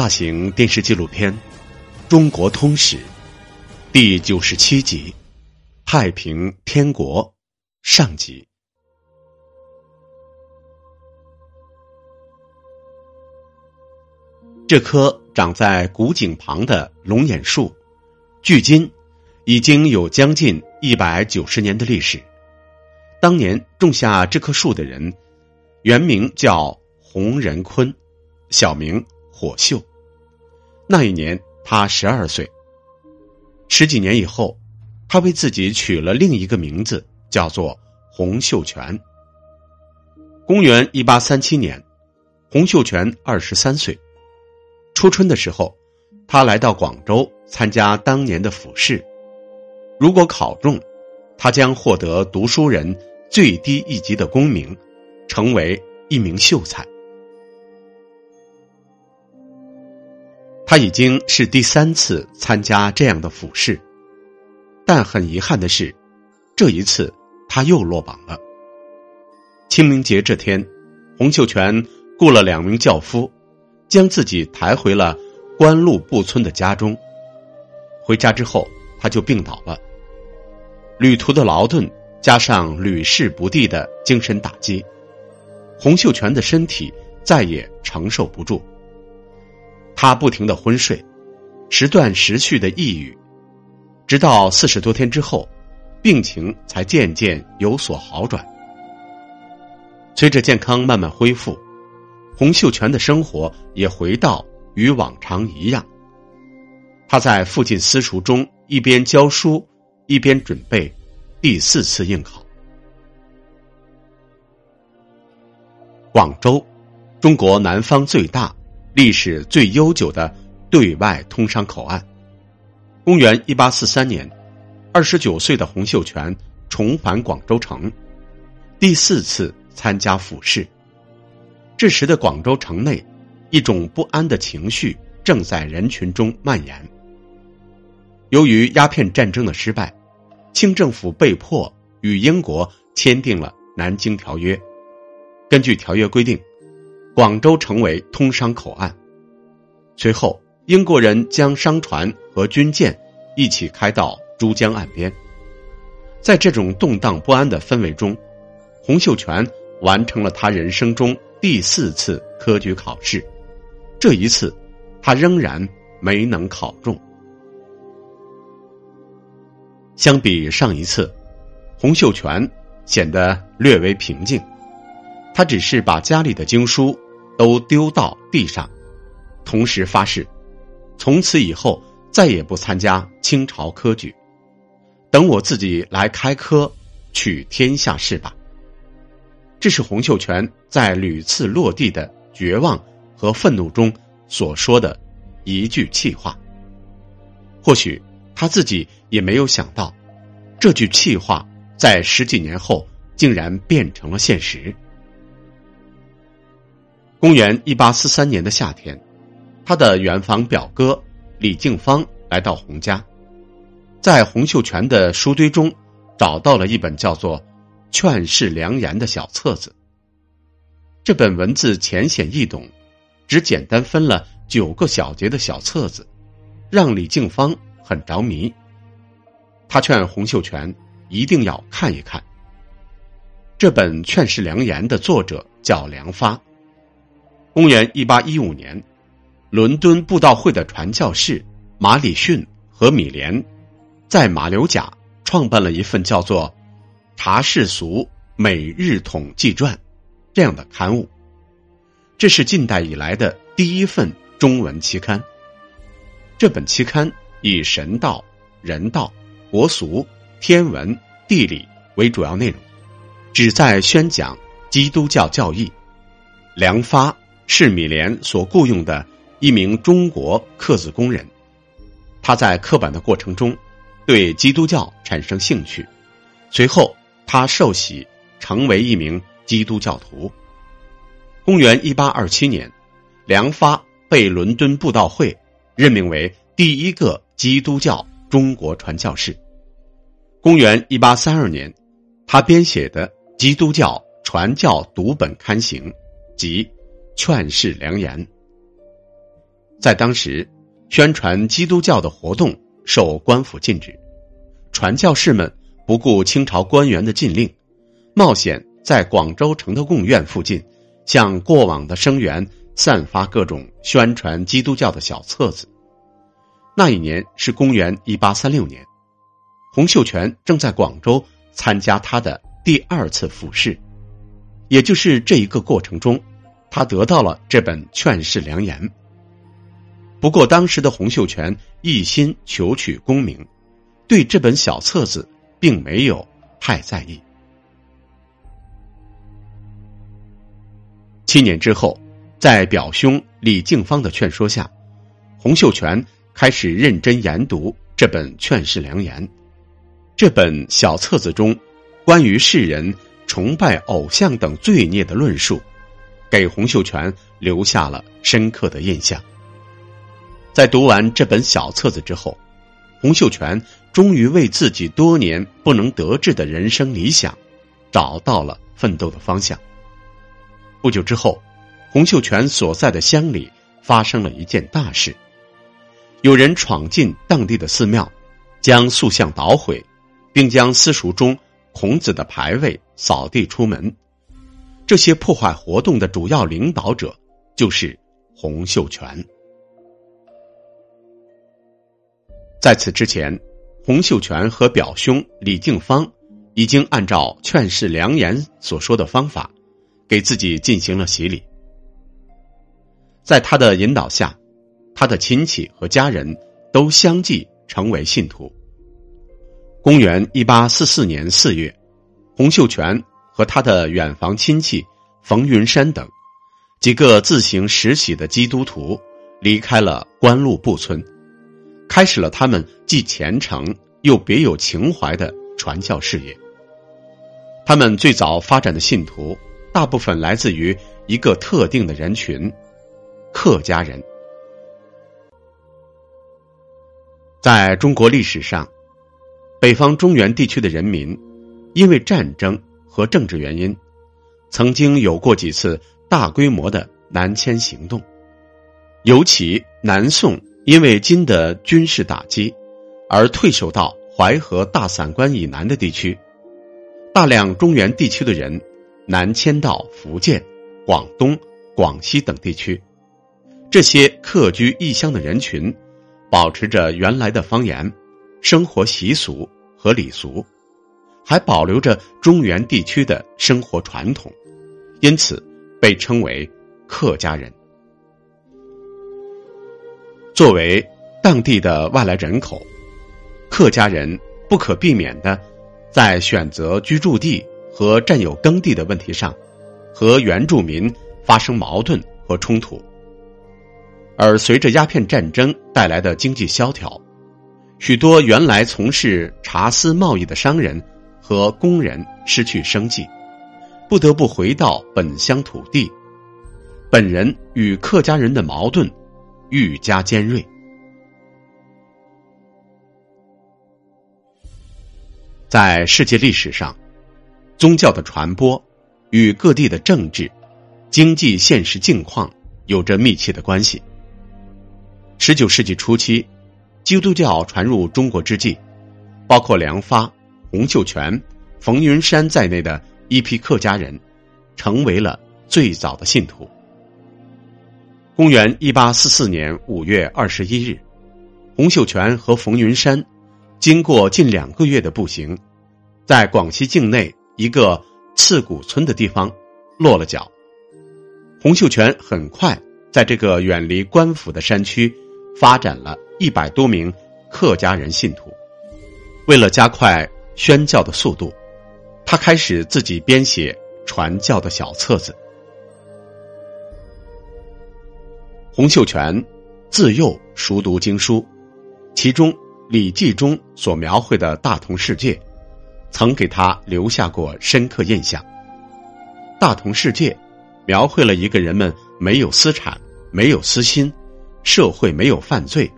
大型电视纪录片《中国通史》第九十七集《太平天国》上集。这棵长在古井旁的龙眼树，距今已经有将近一百九十年的历史。当年种下这棵树的人，原名叫洪仁坤，小名火秀。那一年他十二岁。十几年以后，他为自己取了另一个名字，叫做洪秀全。公元一八三七年，洪秀全二十三岁。初春的时候，他来到广州参加当年的府试。如果考中，他将获得读书人最低一级的功名，成为一名秀才。他已经是第三次参加这样的府试，但很遗憾的是，这一次他又落榜了。清明节这天，洪秀全雇了两名轿夫。将自己抬回了官路布村的家中。回家之后，他就病倒了。旅途的劳顿加上屡试不第的精神打击，洪秀全的身体再也承受不住。他不停的昏睡，时断时续的抑郁，直到四十多天之后，病情才渐渐有所好转。随着健康慢慢恢复。洪秀全的生活也回到与往常一样。他在附近私塾中一边教书，一边准备第四次应考。广州，中国南方最大、历史最悠久的对外通商口岸。公元一八四三年，二十九岁的洪秀全重返广州城，第四次参加府试。这时的广州城内，一种不安的情绪正在人群中蔓延。由于鸦片战争的失败，清政府被迫与英国签订了《南京条约》。根据条约规定，广州成为通商口岸。随后，英国人将商船和军舰一起开到珠江岸边。在这种动荡不安的氛围中，洪秀全完成了他人生中。第四次科举考试，这一次他仍然没能考中。相比上一次，洪秀全显得略为平静。他只是把家里的经书都丢到地上，同时发誓，从此以后再也不参加清朝科举。等我自己来开科，取天下事吧。这是洪秀全在屡次落地的绝望和愤怒中所说的一句气话。或许他自己也没有想到，这句气话在十几年后竟然变成了现实。公元一八四三年的夏天，他的远房表哥李敬芳来到洪家，在洪秀全的书堆中找到了一本叫做。劝世良言的小册子。这本文字浅显易懂，只简单分了九个小节的小册子，让李静芳很着迷。他劝洪秀全一定要看一看。这本《劝世良言》的作者叫梁发。公元一八一五年，伦敦布道会的传教士马里逊和米莲，在马六甲创办了一份叫做。查世俗每日统计传，这样的刊物，这是近代以来的第一份中文期刊。这本期刊以神道、人道、国俗、天文、地理为主要内容，旨在宣讲基督教教义。梁发是米莲所雇佣的一名中国刻字工人，他在刻版的过程中对基督教产生兴趣，随后。他受洗，成为一名基督教徒。公元一八二七年，梁发被伦敦布道会任命为第一个基督教中国传教士。公元一八三二年，他编写的《基督教传教读本》刊行，即《劝世良言》。在当时，宣传基督教的活动受官府禁止，传教士们不顾清朝官员的禁令，冒险在广州城的贡院附近，向过往的生源散发各种宣传基督教的小册子。那一年是公元一八三六年，洪秀全正在广州参加他的第二次复试，也就是这一个过程中，他得到了这本《劝世良言》。不过，当时的洪秀全一心求取功名，对这本小册子并没有太在意。七年之后，在表兄李静芳的劝说下，洪秀全开始认真研读这本《劝世良言》。这本小册子中，关于世人崇拜偶像等罪孽的论述，给洪秀全留下了深刻的印象。在读完这本小册子之后，洪秀全终于为自己多年不能得志的人生理想，找到了奋斗的方向。不久之后，洪秀全所在的乡里发生了一件大事：有人闯进当地的寺庙，将塑像捣毁，并将私塾中孔子的牌位扫地出门。这些破坏活动的主要领导者就是洪秀全。在此之前，洪秀全和表兄李静芳已经按照《劝世良言》所说的方法，给自己进行了洗礼。在他的引导下，他的亲戚和家人都相继成为信徒。公元一八四四年四月，洪秀全和他的远房亲戚冯云山等几个自行实习的基督徒离开了官路布村。开始了他们既虔诚又别有情怀的传教事业。他们最早发展的信徒，大部分来自于一个特定的人群——客家人。在中国历史上，北方中原地区的人民，因为战争和政治原因，曾经有过几次大规模的南迁行动，尤其南宋。因为金的军事打击，而退守到淮河大散关以南的地区，大量中原地区的人南迁到福建、广东、广西等地区。这些客居异乡的人群，保持着原来的方言、生活习俗和礼俗，还保留着中原地区的生活传统，因此被称为客家人。作为当地的外来人口，客家人不可避免的在选择居住地和占有耕地的问题上，和原住民发生矛盾和冲突。而随着鸦片战争带来的经济萧条，许多原来从事茶丝贸易的商人和工人失去生计，不得不回到本乡土地。本人与客家人的矛盾。愈加尖锐。在世界历史上，宗教的传播与各地的政治、经济现实境况有着密切的关系。十九世纪初期，基督教传入中国之际，包括梁发、洪秀全、冯云山在内的一批客家人，成为了最早的信徒。公元一八四四年五月二十一日，洪秀全和冯云山经过近两个月的步行，在广西境内一个刺骨村的地方落了脚。洪秀全很快在这个远离官府的山区发展了一百多名客家人信徒。为了加快宣教的速度，他开始自己编写传教的小册子。洪秀全自幼熟读经书，其中《礼记》中所描绘的大同世界，曾给他留下过深刻印象。大同世界描绘了一个人们没有私产、没有私心，社会没有犯罪，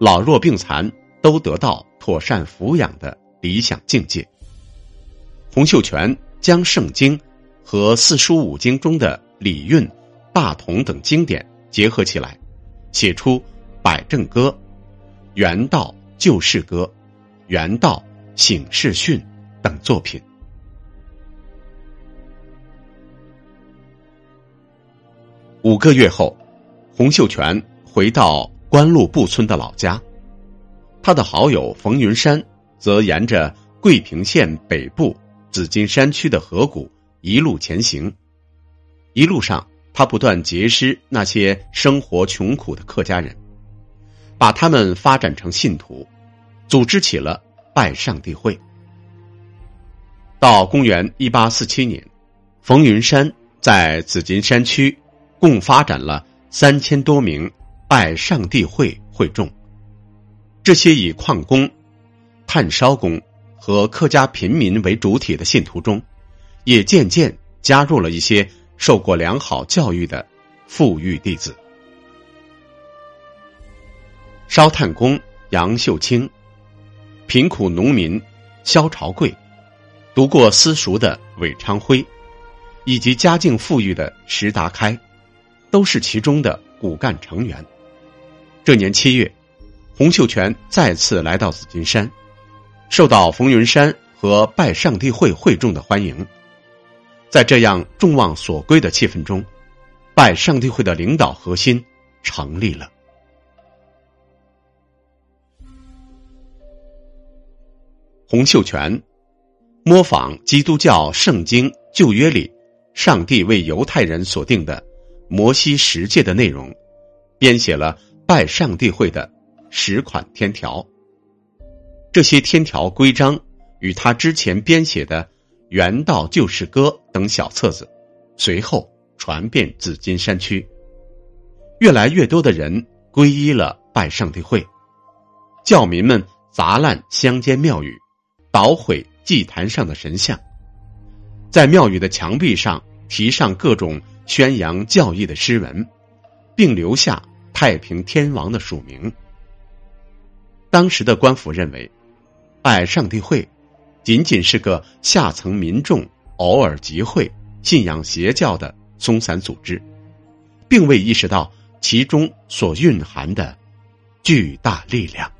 老弱病残都得到妥善抚养的理想境界。洪秀全将圣经和四书五经中的礼运、大同等经典。结合起来，写出《百正歌》《原道救世歌》《原道醒世训》等作品。五个月后，洪秀全回到关路布村的老家，他的好友冯云山则沿着桂平县北部紫金山区的河谷一路前行。一路上，他不断结识那些生活穷苦的客家人，把他们发展成信徒，组织起了拜上帝会。到公元一八四七年，冯云山在紫金山区。共发展了三千多名拜上帝会会众，这些以矿工、炭烧工和客家平民为主体的信徒中，也渐渐加入了一些受过良好教育的富裕弟子。烧炭工杨秀清、贫苦农民肖朝贵、读过私塾的韦昌辉，以及家境富裕的石达开。都是其中的骨干成员。这年七月，洪秀全再次来到紫金山，受到冯云山和拜上帝会会众的欢迎。在这样众望所归的气氛中，拜上帝会的领导核心成立了。洪秀全模仿基督教圣经旧约里上帝为犹太人所定的。摩西十诫的内容，编写了拜上帝会的十款天条。这些天条规章与他之前编写的《原道救世歌》等小册子，随后传遍紫金山区。越来越多的人皈依了拜上帝会，教民们砸烂乡间庙宇，捣毁祭坛上的神像，在庙宇的墙壁上题上各种。宣扬教义的诗文，并留下太平天王的署名。当时的官府认为，拜上帝会仅仅是个下层民众偶尔集会、信仰邪教的松散组织，并未意识到其中所蕴含的巨大力量。